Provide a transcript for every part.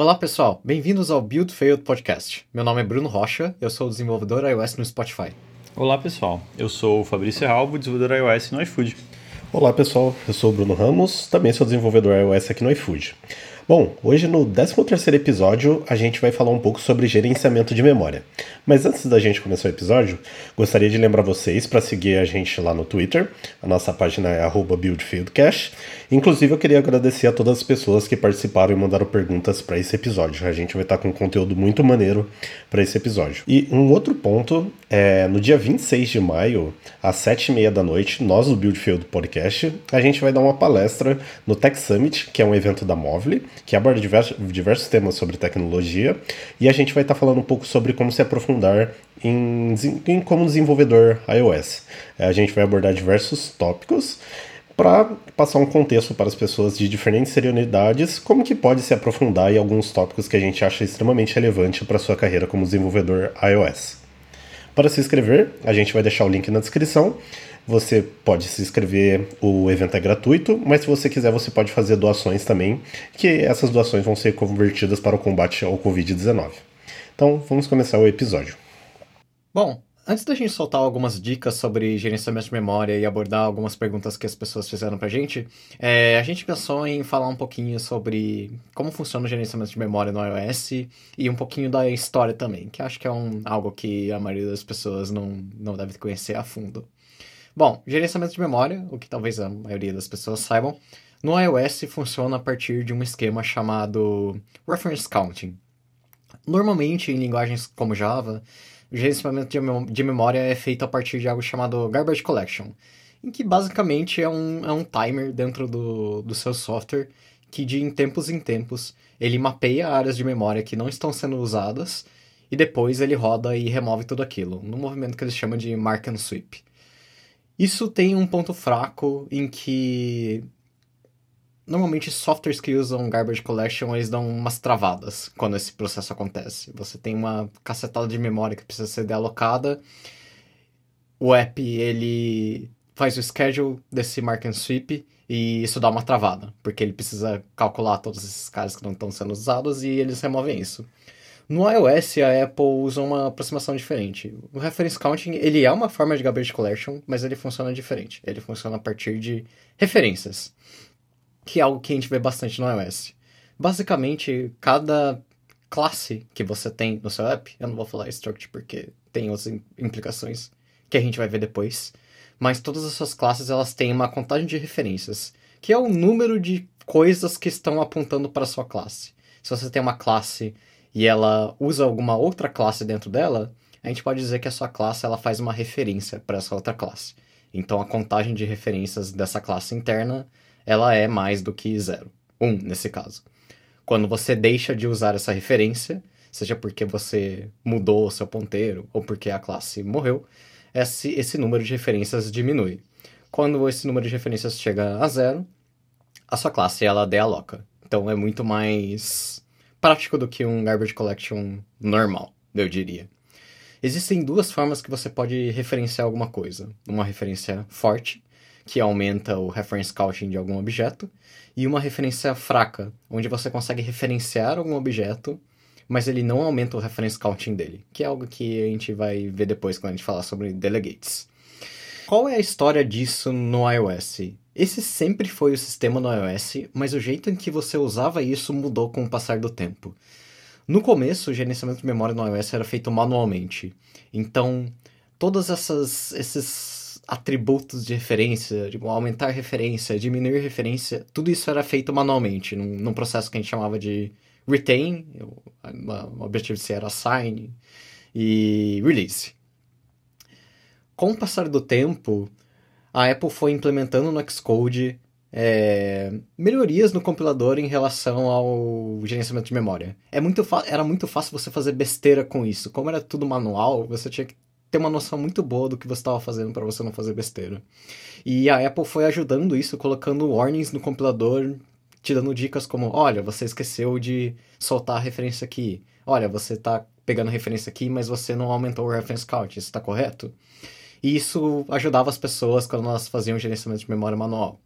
Olá pessoal, bem-vindos ao Build Failed Podcast. Meu nome é Bruno Rocha, eu sou desenvolvedor iOS no Spotify. Olá pessoal, eu sou o Fabrício Ralvo, desenvolvedor iOS no iFood. Olá pessoal, eu sou o Bruno Ramos, também sou desenvolvedor iOS aqui no iFood. Bom, hoje no 13º episódio a gente vai falar um pouco sobre gerenciamento de memória. Mas antes da gente começar o episódio, gostaria de lembrar vocês para seguir a gente lá no Twitter. A nossa página é @buildfieldcache. Inclusive eu queria agradecer a todas as pessoas que participaram e mandaram perguntas para esse episódio. A gente vai estar com um conteúdo muito maneiro para esse episódio. E um outro ponto é no dia 26 de maio, às 7h30 da noite, nós do Buildfield Podcast, a gente vai dar uma palestra no Tech Summit, que é um evento da Móvel que aborda diversos, diversos temas sobre tecnologia, e a gente vai estar falando um pouco sobre como se aprofundar em, em como desenvolvedor iOS. É, a gente vai abordar diversos tópicos para passar um contexto para as pessoas de diferentes seriedades, como que pode se aprofundar em alguns tópicos que a gente acha extremamente relevante para sua carreira como desenvolvedor iOS. Para se inscrever, a gente vai deixar o link na descrição. Você pode se inscrever, o evento é gratuito, mas se você quiser, você pode fazer doações também, que essas doações vão ser convertidas para o combate ao Covid-19. Então, vamos começar o episódio. Bom, antes da gente soltar algumas dicas sobre gerenciamento de memória e abordar algumas perguntas que as pessoas fizeram pra gente, é, a gente pensou em falar um pouquinho sobre como funciona o gerenciamento de memória no iOS e um pouquinho da história também, que acho que é um, algo que a maioria das pessoas não, não deve conhecer a fundo. Bom, gerenciamento de memória, o que talvez a maioria das pessoas saibam, no iOS funciona a partir de um esquema chamado Reference Counting. Normalmente, em linguagens como Java, o gerenciamento de, memória é feito a partir de algo chamado Garbage Collection, em que basicamente é um, é um timer dentro do, do seu software que de em tempos em tempos ele mapeia áreas de memória que não estão sendo usadas e depois ele roda e remove tudo aquilo, num movimento que eles chamam de Mark and Sweep. Isso tem um ponto fraco em que normalmente softwares que usam garbage collection eles dão umas travadas quando esse processo acontece. Você tem uma cacetada de memória que precisa ser dealocada. O app ele faz o schedule desse mark and sweep e isso dá uma travada, porque ele precisa calcular todos esses caras que não estão sendo usados e eles removem isso. No iOS, a Apple usa uma aproximação diferente. O Reference Counting, ele é uma forma de garbage collection, mas ele funciona diferente. Ele funciona a partir de referências, que é algo que a gente vê bastante no iOS. Basicamente, cada classe que você tem no seu app, eu não vou falar struct porque tem outras implicações que a gente vai ver depois, mas todas as suas classes elas têm uma contagem de referências, que é o número de coisas que estão apontando para a sua classe. Se você tem uma classe e ela usa alguma outra classe dentro dela, a gente pode dizer que a sua classe ela faz uma referência para essa outra classe. Então a contagem de referências dessa classe interna ela é mais do que zero, um nesse caso. Quando você deixa de usar essa referência, seja porque você mudou o seu ponteiro ou porque a classe morreu, esse, esse número de referências diminui. Quando esse número de referências chega a zero, a sua classe ela dealoca. Então é muito mais prático do que um garbage collection normal, eu diria. Existem duas formas que você pode referenciar alguma coisa. Uma referência forte, que aumenta o reference counting de algum objeto, e uma referência fraca, onde você consegue referenciar algum objeto, mas ele não aumenta o reference counting dele, que é algo que a gente vai ver depois quando a gente falar sobre delegates. Qual é a história disso no iOS? Esse sempre foi o sistema no iOS, mas o jeito em que você usava isso mudou com o passar do tempo. No começo, o gerenciamento de memória no iOS era feito manualmente. Então, todos essas, esses atributos de referência, tipo, aumentar referência, diminuir referência, tudo isso era feito manualmente, num, num processo que a gente chamava de retain, o objetivo de ser era assign, e release. Com o passar do tempo, a Apple foi implementando no Xcode é, melhorias no compilador em relação ao gerenciamento de memória. É muito era muito fácil você fazer besteira com isso. Como era tudo manual, você tinha que ter uma noção muito boa do que você estava fazendo para você não fazer besteira. E a Apple foi ajudando isso, colocando warnings no compilador, te dando dicas como: olha, você esqueceu de soltar a referência aqui. Olha, você está pegando referência aqui, mas você não aumentou o reference count. Isso está correto? E isso ajudava as pessoas quando elas faziam gerenciamento de memória manual.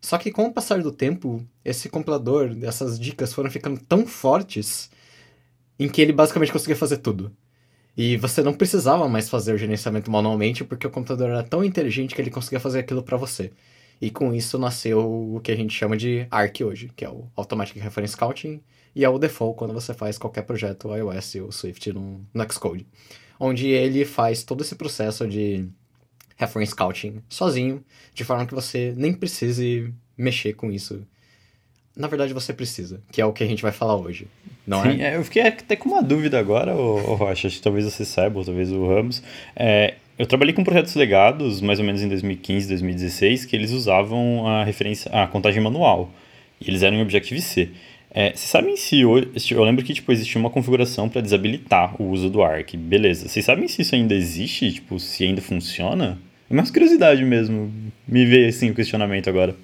Só que com o passar do tempo, esse compilador, essas dicas foram ficando tão fortes em que ele basicamente conseguia fazer tudo. E você não precisava mais fazer o gerenciamento manualmente porque o computador era tão inteligente que ele conseguia fazer aquilo para você. E com isso nasceu o que a gente chama de ARC hoje, que é o Automatic Reference Counting, e é o default quando você faz qualquer projeto iOS ou Swift no, no Xcode. Onde ele faz todo esse processo de reference counting sozinho, de forma que você nem precise mexer com isso. Na verdade, você precisa, que é o que a gente vai falar hoje, não Sim, é? é? Eu fiquei até com uma dúvida agora, ô Rocha, acho que talvez você saiba, ou talvez o Ramos. É, eu trabalhei com projetos legados, mais ou menos em 2015, 2016, que eles usavam a referência, a contagem manual. E eles eram em Objective-C. É, vocês sabem se hoje. Eu lembro que tipo, existia uma configuração para desabilitar o uso do ARC. Beleza. Vocês sabem se isso ainda existe? Tipo, se ainda funciona? É mais curiosidade mesmo. Me veio assim o questionamento agora.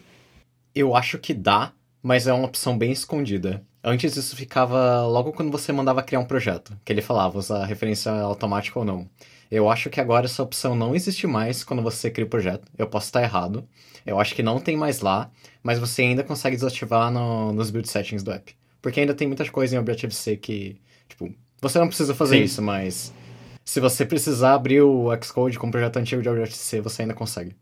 Eu acho que dá, mas é uma opção bem escondida. Antes isso ficava logo quando você mandava criar um projeto, que ele falava usar referência automática ou não. Eu acho que agora essa opção não existe mais quando você cria o projeto. Eu posso estar errado. Eu acho que não tem mais lá, mas você ainda consegue desativar no, nos build settings do app. Porque ainda tem muitas coisas em Objective-C que, tipo, você não precisa fazer Sim. isso, mas se você precisar abrir o Xcode com um projeto antigo de Objective-C, você ainda consegue.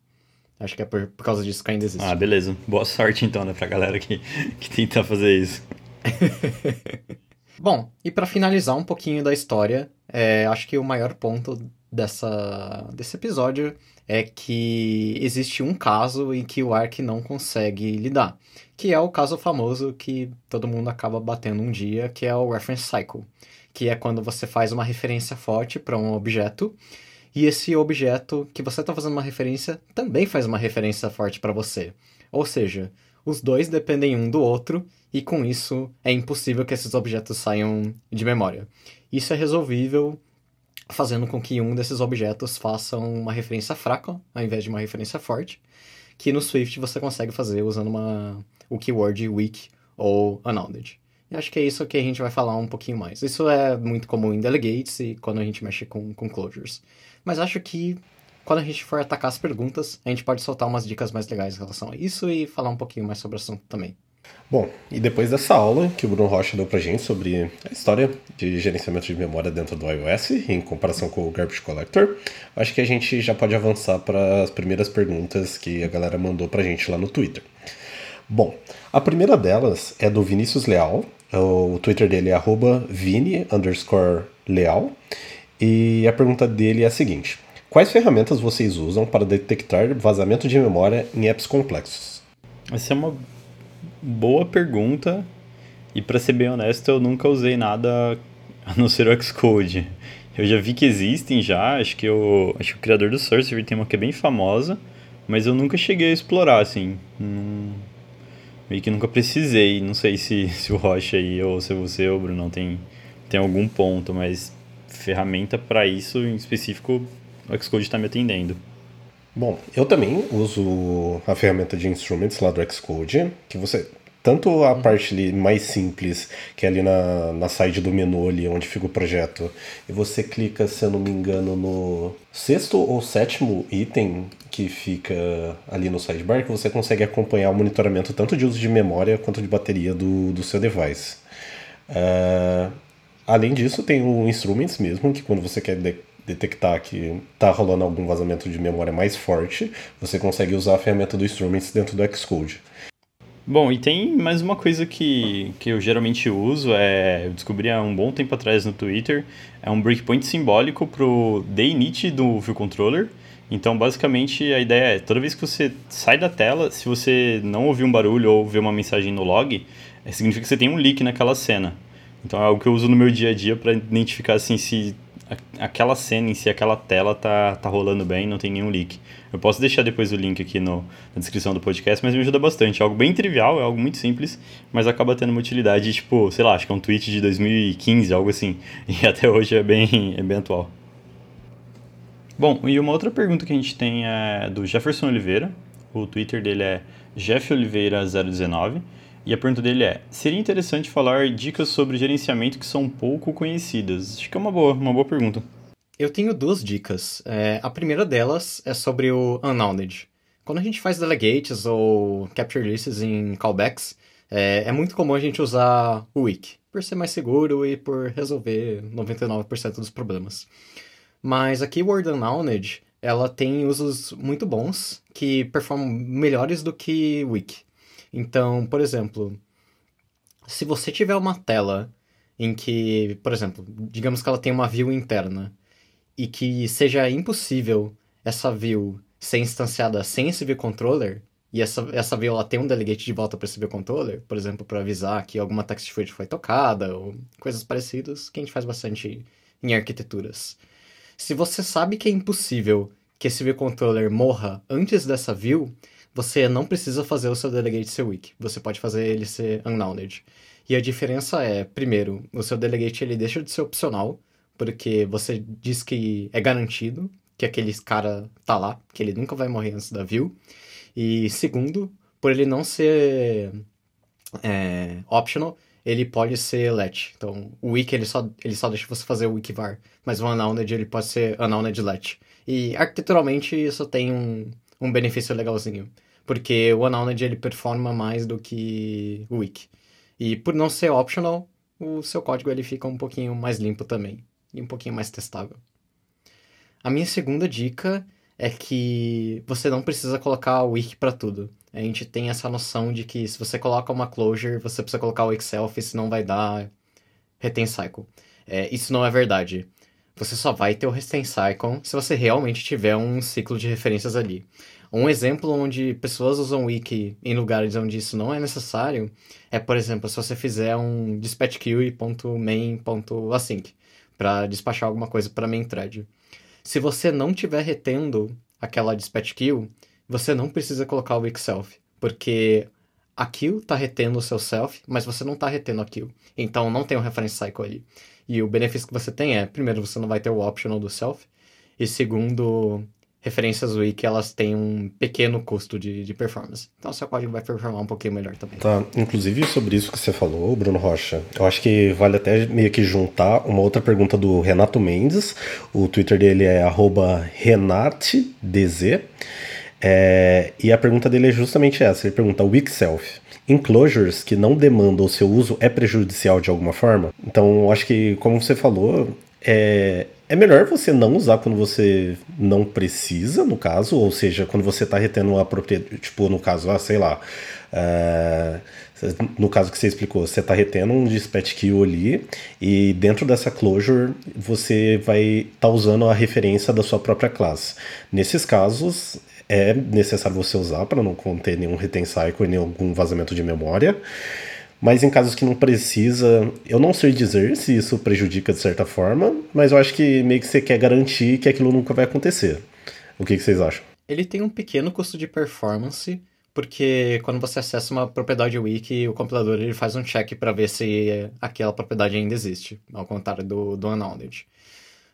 Acho que é por, por causa disso que ainda existe. Ah, beleza. Boa sorte então, né, pra galera que, que tenta fazer isso. Bom, e para finalizar um pouquinho da história, é, acho que o maior ponto dessa, desse episódio é que existe um caso em que o Ark não consegue lidar, que é o caso famoso que todo mundo acaba batendo um dia, que é o reference cycle, que é quando você faz uma referência forte para um objeto e esse objeto que você está fazendo uma referência também faz uma referência forte para você. Ou seja, os dois dependem um do outro e com isso é impossível que esses objetos saiam de memória. Isso é resolvível fazendo com que um desses objetos faça uma referência fraca ao invés de uma referência forte, que no Swift você consegue fazer usando uma, o keyword weak ou unbounded. E acho que é isso que a gente vai falar um pouquinho mais. Isso é muito comum em delegates e quando a gente mexe com, com closures. Mas acho que quando a gente for atacar as perguntas, a gente pode soltar umas dicas mais legais em relação a isso e falar um pouquinho mais sobre o assunto também. Bom, e depois dessa aula que o Bruno Rocha deu pra gente sobre a história de gerenciamento de memória dentro do iOS em comparação com o Garbage Collector, acho que a gente já pode avançar para as primeiras perguntas que a galera mandou pra gente lá no Twitter. Bom, a primeira delas é do Vinícius Leal, o Twitter dele é arroba leal, e a pergunta dele é a seguinte: Quais ferramentas vocês usam para detectar vazamento de memória em apps complexos? Essa é uma boa pergunta. E pra ser bem honesto, eu nunca usei nada a não ser o Xcode. Eu já vi que existem já, acho que, eu, acho que o criador do Sorcery tem uma que é bem famosa, mas eu nunca cheguei a explorar, assim. Meio que nunca precisei. Não sei se, se o Rocha aí, ou se você ou o Bruno tem, tem algum ponto, mas ferramenta para isso em específico, o Xcode está me atendendo. Bom, eu também uso a ferramenta de instruments lá do Xcode, que você tanto a parte ali mais simples, que é ali na, na side do menu ali onde fica o projeto, e você clica, se eu não me engano, no sexto ou sétimo item que fica ali no sidebar, que você consegue acompanhar o monitoramento tanto de uso de memória quanto de bateria do, do seu device. Uh, além disso, tem o Instruments mesmo, que quando você quer de detectar que está rolando algum vazamento de memória mais forte, você consegue usar a ferramenta do Instruments dentro do Xcode. Bom, e tem mais uma coisa que, que eu geralmente uso, é, eu descobri há um bom tempo atrás no Twitter, é um breakpoint simbólico pro init do View Controller. Então, basicamente, a ideia é, toda vez que você sai da tela, se você não ouvir um barulho ou ver uma mensagem no log, é, significa que você tem um leak naquela cena. Então, é algo que eu uso no meu dia a dia para identificar, assim, se aquela cena em si, aquela tela tá, tá rolando bem, não tem nenhum leak. Eu posso deixar depois o link aqui no, na descrição do podcast, mas me ajuda bastante. É algo bem trivial, é algo muito simples, mas acaba tendo uma utilidade, tipo, sei lá, acho que é um tweet de 2015, algo assim. E até hoje é bem, é bem atual. Bom, e uma outra pergunta que a gente tem é do Jefferson Oliveira. O Twitter dele é jeffoliveira019. E a pergunta dele é: seria interessante falar dicas sobre gerenciamento que são pouco conhecidas? Acho que é uma boa, uma boa pergunta. Eu tenho duas dicas. É, a primeira delas é sobre o Unbounded. quando a gente faz delegates ou capture lists em callbacks, é, é muito comum a gente usar o wiki, por ser mais seguro e por resolver 99% dos problemas. Mas a Keyword Unknowned, ela tem usos muito bons que performam melhores do que wiki. Então, por exemplo, se você tiver uma tela em que, por exemplo, digamos que ela tem uma view interna e que seja impossível essa view ser instanciada sem esse view controller, e essa, essa view ela tem um delegate de volta para esse view controller, por exemplo, para avisar que alguma text field foi tocada, ou coisas parecidas, que a gente faz bastante em arquiteturas. Se você sabe que é impossível que esse view controller morra antes dessa view, você não precisa fazer o seu delegate ser weak. Você pode fazer ele ser unknowned. E a diferença é, primeiro, o seu delegate ele deixa de ser opcional, porque você diz que é garantido que aquele cara tá lá, que ele nunca vai morrer antes da view. E segundo, por ele não ser é, optional, ele pode ser let. Então, o weak ele só, ele só deixa você fazer o weak var, mas o unowned ele pode ser unowned let. E arquiteturalmente isso tem um, um benefício legalzinho, porque o unowned ele performa mais do que o weak. E por não ser optional, o seu código ele fica um pouquinho mais limpo também e um pouquinho mais testável. A minha segunda dica é que você não precisa colocar o wiki para tudo. A gente tem essa noção de que se você coloca uma closure, você precisa colocar o Excel, senão vai dar retain cycle. É, isso não é verdade. Você só vai ter o cycle se você realmente tiver um ciclo de referências ali. Um exemplo onde pessoas usam wiki em lugares onde isso não é necessário é, por exemplo, se você fizer um dispatch queue.main.async para despachar alguma coisa para main thread. Se você não estiver retendo aquela dispatch queue, você não precisa colocar o wiki self, porque a queue está retendo o seu self, mas você não está retendo a queue. Então não tem um reference cycle ali. E o benefício que você tem é, primeiro, você não vai ter o optional do self, e segundo, referências wiki elas têm um pequeno custo de, de performance. Então seu código vai performar um pouquinho melhor também. Tá, inclusive sobre isso que você falou, Bruno Rocha, eu acho que vale até meio que juntar uma outra pergunta do Renato Mendes. O Twitter dele é renatedz. É, e a pergunta dele é justamente essa. Ele pergunta: Weak Self. Enclosures que não demandam o seu uso é prejudicial de alguma forma? Então, eu acho que, como você falou, é, é melhor você não usar quando você não precisa, no caso, ou seja, quando você está retendo uma propriedade, tipo, no caso, ah, sei lá, uh, no caso que você explicou, você está retendo um dispatch queue ali e dentro dessa closure você vai estar tá usando a referência da sua própria classe. Nesses casos, é necessário você usar para não conter nenhum retain cycle e nenhum vazamento de memória. Mas em casos que não precisa, eu não sei dizer se isso prejudica de certa forma, mas eu acho que meio que você quer garantir que aquilo nunca vai acontecer. O que, que vocês acham? Ele tem um pequeno custo de performance, porque quando você acessa uma propriedade wiki, o compilador ele faz um check para ver se aquela propriedade ainda existe, ao contrário do, do unknowned.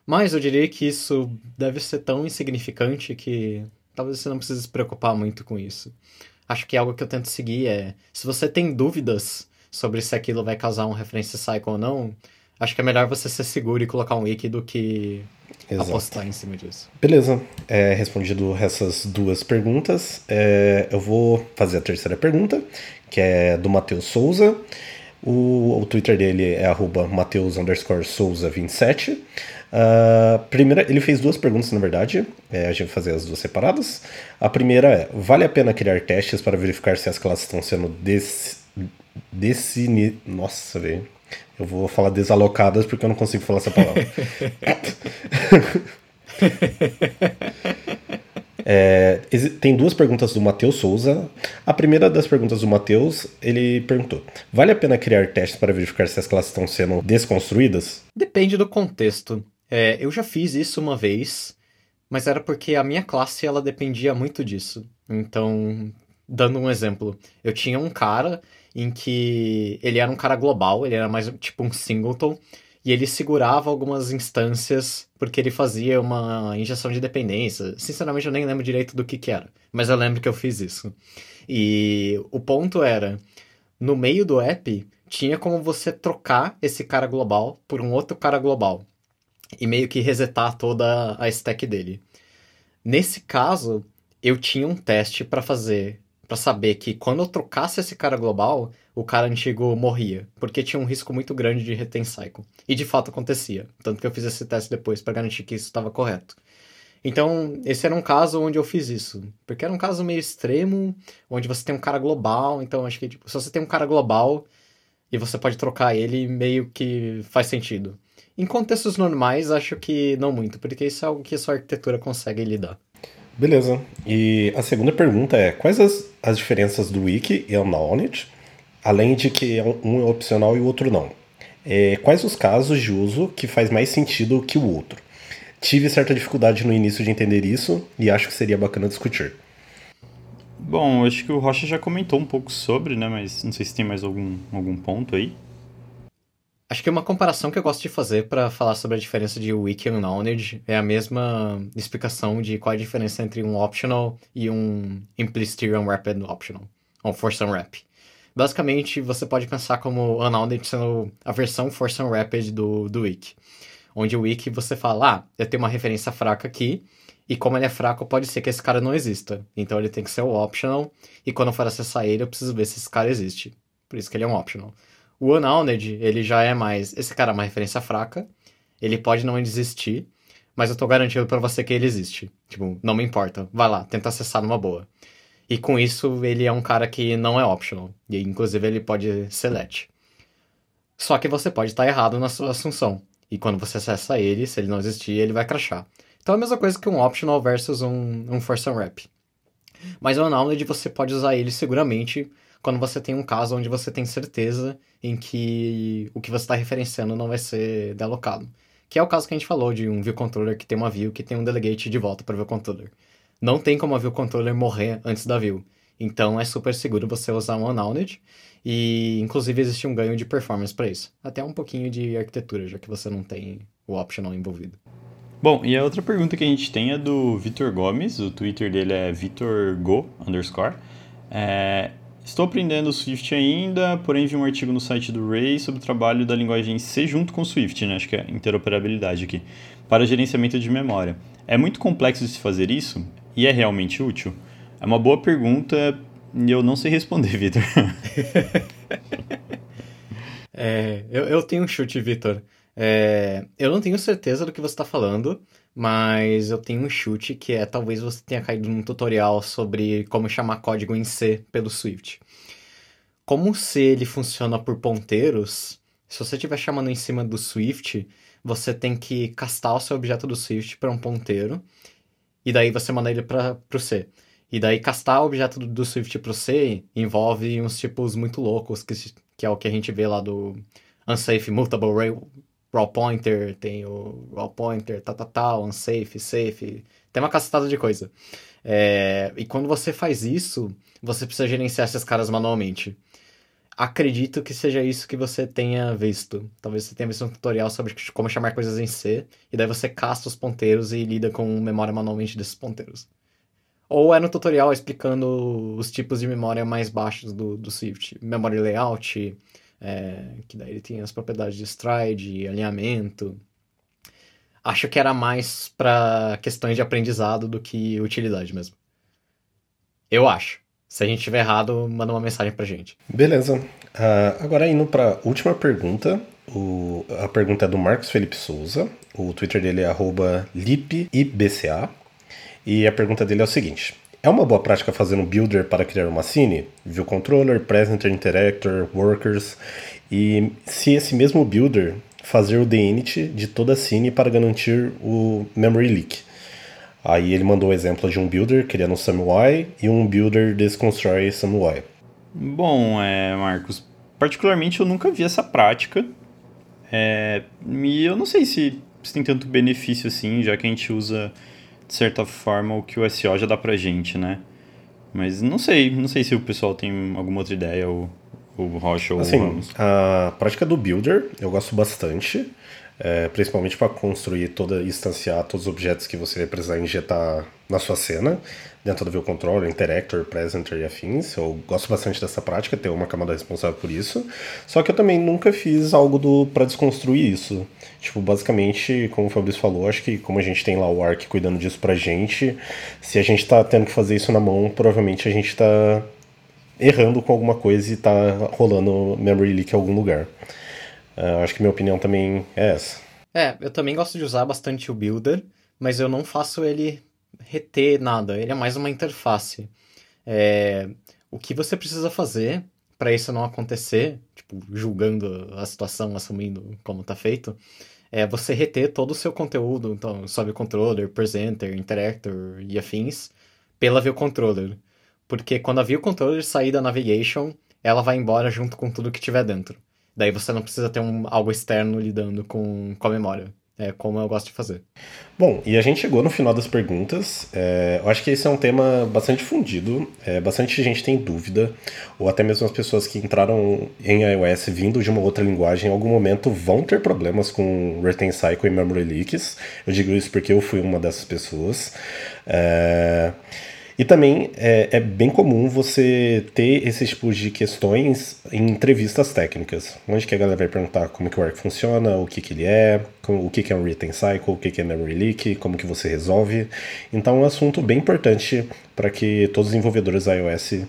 Mas eu diria que isso deve ser tão insignificante que talvez você não precise se preocupar muito com isso. Acho que algo que eu tento seguir é, se você tem dúvidas sobre se aquilo vai causar um referência cycle ou não, acho que é melhor você ser seguro e colocar um wiki do que Exato. apostar em cima disso. Beleza. É, respondido essas duas perguntas, é, eu vou fazer a terceira pergunta, que é do Matheus Souza. O, o Twitter dele é Mateus Souza 27. Uh, primeira, ele fez duas perguntas, na verdade. É, a gente vai fazer as duas separadas. A primeira é: vale a pena criar testes para verificar se as classes estão sendo des. Nossa, velho. Eu vou falar desalocadas porque eu não consigo falar essa palavra. é, tem duas perguntas do Matheus Souza. A primeira das perguntas do Matheus, ele perguntou: Vale a pena criar testes para verificar se as classes estão sendo desconstruídas? Depende do contexto. É, eu já fiz isso uma vez, mas era porque a minha classe ela dependia muito disso. Então, dando um exemplo, eu tinha um cara em que ele era um cara global, ele era mais tipo um singleton, e ele segurava algumas instâncias porque ele fazia uma injeção de dependência. Sinceramente, eu nem lembro direito do que, que era, mas eu lembro que eu fiz isso. E o ponto era, no meio do app, tinha como você trocar esse cara global por um outro cara global e meio que resetar toda a stack dele. Nesse caso, eu tinha um teste para fazer, para saber que quando eu trocasse esse cara global, o cara antigo morria, porque tinha um risco muito grande de retain cycle. E de fato acontecia, tanto que eu fiz esse teste depois para garantir que isso estava correto. Então, esse era um caso onde eu fiz isso. Porque era um caso meio extremo, onde você tem um cara global. Então, acho que tipo, se você tem um cara global e você pode trocar ele, meio que faz sentido. Em contextos normais, acho que não muito, porque isso é algo que a sua arquitetura consegue lidar. Beleza. E a segunda pergunta é: quais as, as diferenças do Wiki e Unknowledge, além de que um é opcional e o outro não? É, quais os casos de uso que faz mais sentido que o outro? Tive certa dificuldade no início de entender isso e acho que seria bacana discutir. Bom, acho que o Rocha já comentou um pouco sobre, né? Mas não sei se tem mais algum, algum ponto aí. Acho que uma comparação que eu gosto de fazer para falar sobre a diferença de Wiki e Unknowledge é a mesma explicação de qual é a diferença entre um optional e um implicit unwrapped optional, ou force unwrap. Basicamente, você pode pensar como Unknowledge sendo a versão force unwrapped do, do Wiki onde o wiki você fala, ah, eu tenho uma referência fraca aqui, e como ele é fraco, pode ser que esse cara não exista. Então ele tem que ser o optional, e quando eu for acessar ele, eu preciso ver se esse cara existe. Por isso que ele é um optional. O unowned, ele já é mais, esse cara é uma referência fraca, ele pode não existir, mas eu tô garantindo para você que ele existe. Tipo, não me importa, vai lá, tenta acessar numa boa. E com isso, ele é um cara que não é optional, e inclusive ele pode select. Só que você pode estar errado na sua assunção. E quando você acessa ele, se ele não existir, ele vai crashar. Então é a mesma coisa que um optional versus um, um force unwrap. Mas o Unknowledge você pode usar ele seguramente quando você tem um caso onde você tem certeza em que o que você está referenciando não vai ser delocado. Que é o caso que a gente falou de um view controller que tem uma view que tem um delegate de volta para o view controller. Não tem como a view controller morrer antes da view. Então é super seguro você usar um unknowledge e, inclusive, existe um ganho de performance para isso. Até um pouquinho de arquitetura, já que você não tem o optional envolvido. Bom, e a outra pergunta que a gente tem é do Vitor Gomes, o Twitter dele é vitorgo, underscore. É, Estou aprendendo Swift ainda, porém vi um artigo no site do Ray sobre o trabalho da linguagem C junto com Swift, né? acho que é interoperabilidade aqui, para gerenciamento de memória. É muito complexo de se fazer isso e é realmente útil? É uma boa pergunta, e eu não sei responder, Vitor. é, eu, eu tenho um chute, Vitor. É, eu não tenho certeza do que você está falando, mas eu tenho um chute que é talvez você tenha caído num tutorial sobre como chamar código em C pelo Swift. Como o C ele funciona por ponteiros, se você estiver chamando em cima do Swift, você tem que castar o seu objeto do Swift para um ponteiro, e daí você manda ele para o C. E daí castar o objeto do, do Swift pro C envolve uns tipos muito loucos, que, que é o que a gente vê lá do unsafe mutable raw, raw pointer, tem o raw pointer, tal, tal, tal, unsafe, safe, tem uma cacetada de coisa. É, e quando você faz isso, você precisa gerenciar esses caras manualmente. Acredito que seja isso que você tenha visto. Talvez você tenha visto um tutorial sobre como chamar coisas em C, e daí você casta os ponteiros e lida com memória manualmente desses ponteiros. Ou é no tutorial explicando os tipos de memória mais baixos do, do Swift. Memória layout, é, que daí ele tem as propriedades de stride, alinhamento. Acho que era mais para questões de aprendizado do que utilidade mesmo. Eu acho. Se a gente estiver errado, manda uma mensagem pra gente. Beleza. Uh, agora indo para última pergunta. O, a pergunta é do Marcos Felipe Souza. O Twitter dele é lipibca. E a pergunta dele é o seguinte: é uma boa prática fazer um builder para criar uma scene? View controller, presenter, interactor, workers. E se esse mesmo builder fazer o init de toda a scene para garantir o memory leak. Aí ele mandou o exemplo de um builder criando um SumUI e um builder desconstrói SumUI. Bom, é, Marcos, particularmente eu nunca vi essa prática. É, e eu não sei se, se tem tanto benefício assim, já que a gente usa de certa forma, o que o SEO já dá pra gente, né? Mas não sei, não sei se o pessoal tem alguma outra ideia, ou o Rocha ou assim, o Ramos. A prática do Builder eu gosto bastante. É, principalmente para construir toda, instanciar todos os objetos que você vai precisar injetar na sua cena, dentro do View Controller, Interactor, Presenter e afins. Eu gosto bastante dessa prática, ter uma camada responsável por isso. Só que eu também nunca fiz algo para desconstruir isso. Tipo, basicamente, como o Fabrício falou, acho que como a gente tem lá o Arc cuidando disso pra gente, se a gente tá tendo que fazer isso na mão, provavelmente a gente tá errando com alguma coisa e tá rolando memory leak em algum lugar. Uh, acho que minha opinião também é essa. É, eu também gosto de usar bastante o Builder, mas eu não faço ele reter nada, ele é mais uma interface. É, o que você precisa fazer para isso não acontecer, tipo, julgando a situação, assumindo como tá feito, é você reter todo o seu conteúdo, então, sob controller, presenter, interactor e afins, pela view controller. Porque quando a view controller sair da navigation, ela vai embora junto com tudo que tiver dentro. Daí você não precisa ter um, algo externo lidando com, com a memória. É como eu gosto de fazer. Bom, e a gente chegou no final das perguntas. É, eu acho que esse é um tema bastante difundido. É, bastante gente tem dúvida, ou até mesmo as pessoas que entraram em iOS vindo de uma outra linguagem em algum momento vão ter problemas com retain cycle e memory leaks. Eu digo isso porque eu fui uma dessas pessoas. É... E também é, é, bem comum você ter esses tipos de questões em entrevistas técnicas, onde que a galera vai perguntar como que o ARC funciona, o que que ele é, como, o que que é um written cycle, o que que é memory leak, como que você resolve. Então é um assunto bem importante para que todos os desenvolvedores iOS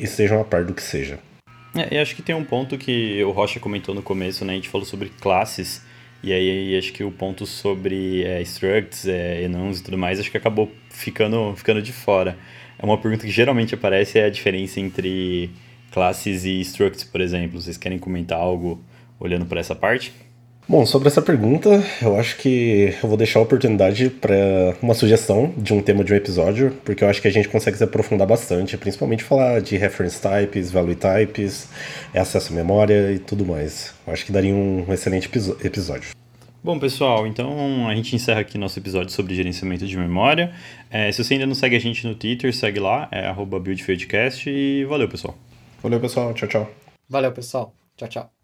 estejam a par do que seja. É, e acho que tem um ponto que o Rocha comentou no começo, né? A gente falou sobre classes e aí acho que o ponto sobre é, structs, é, enums e tudo mais, acho que acabou ficando, ficando de fora. É uma pergunta que geralmente aparece é a diferença entre classes e structs, por exemplo. Vocês querem comentar algo olhando para essa parte? Bom, sobre essa pergunta, eu acho que eu vou deixar a oportunidade para uma sugestão de um tema de um episódio, porque eu acho que a gente consegue se aprofundar bastante, principalmente falar de reference types, value types, acesso à memória e tudo mais. Eu acho que daria um excelente episódio. Bom, pessoal, então a gente encerra aqui nosso episódio sobre gerenciamento de memória. É, se você ainda não segue a gente no Twitter, segue lá, é buildfieldcast e valeu, pessoal. Valeu, pessoal. Tchau, tchau. Valeu, pessoal. Tchau, tchau.